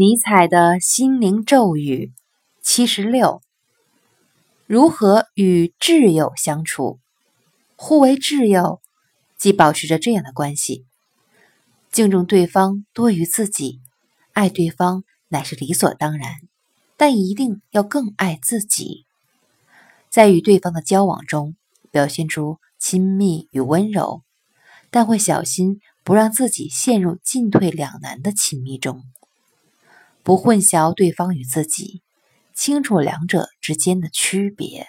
尼采的心灵咒语七十六：如何与挚友相处？互为挚友，即保持着这样的关系：敬重对方多于自己，爱对方乃是理所当然，但一定要更爱自己。在与对方的交往中，表现出亲密与温柔，但会小心不让自己陷入进退两难的亲密中。不混淆对方与自己，清楚两者之间的区别。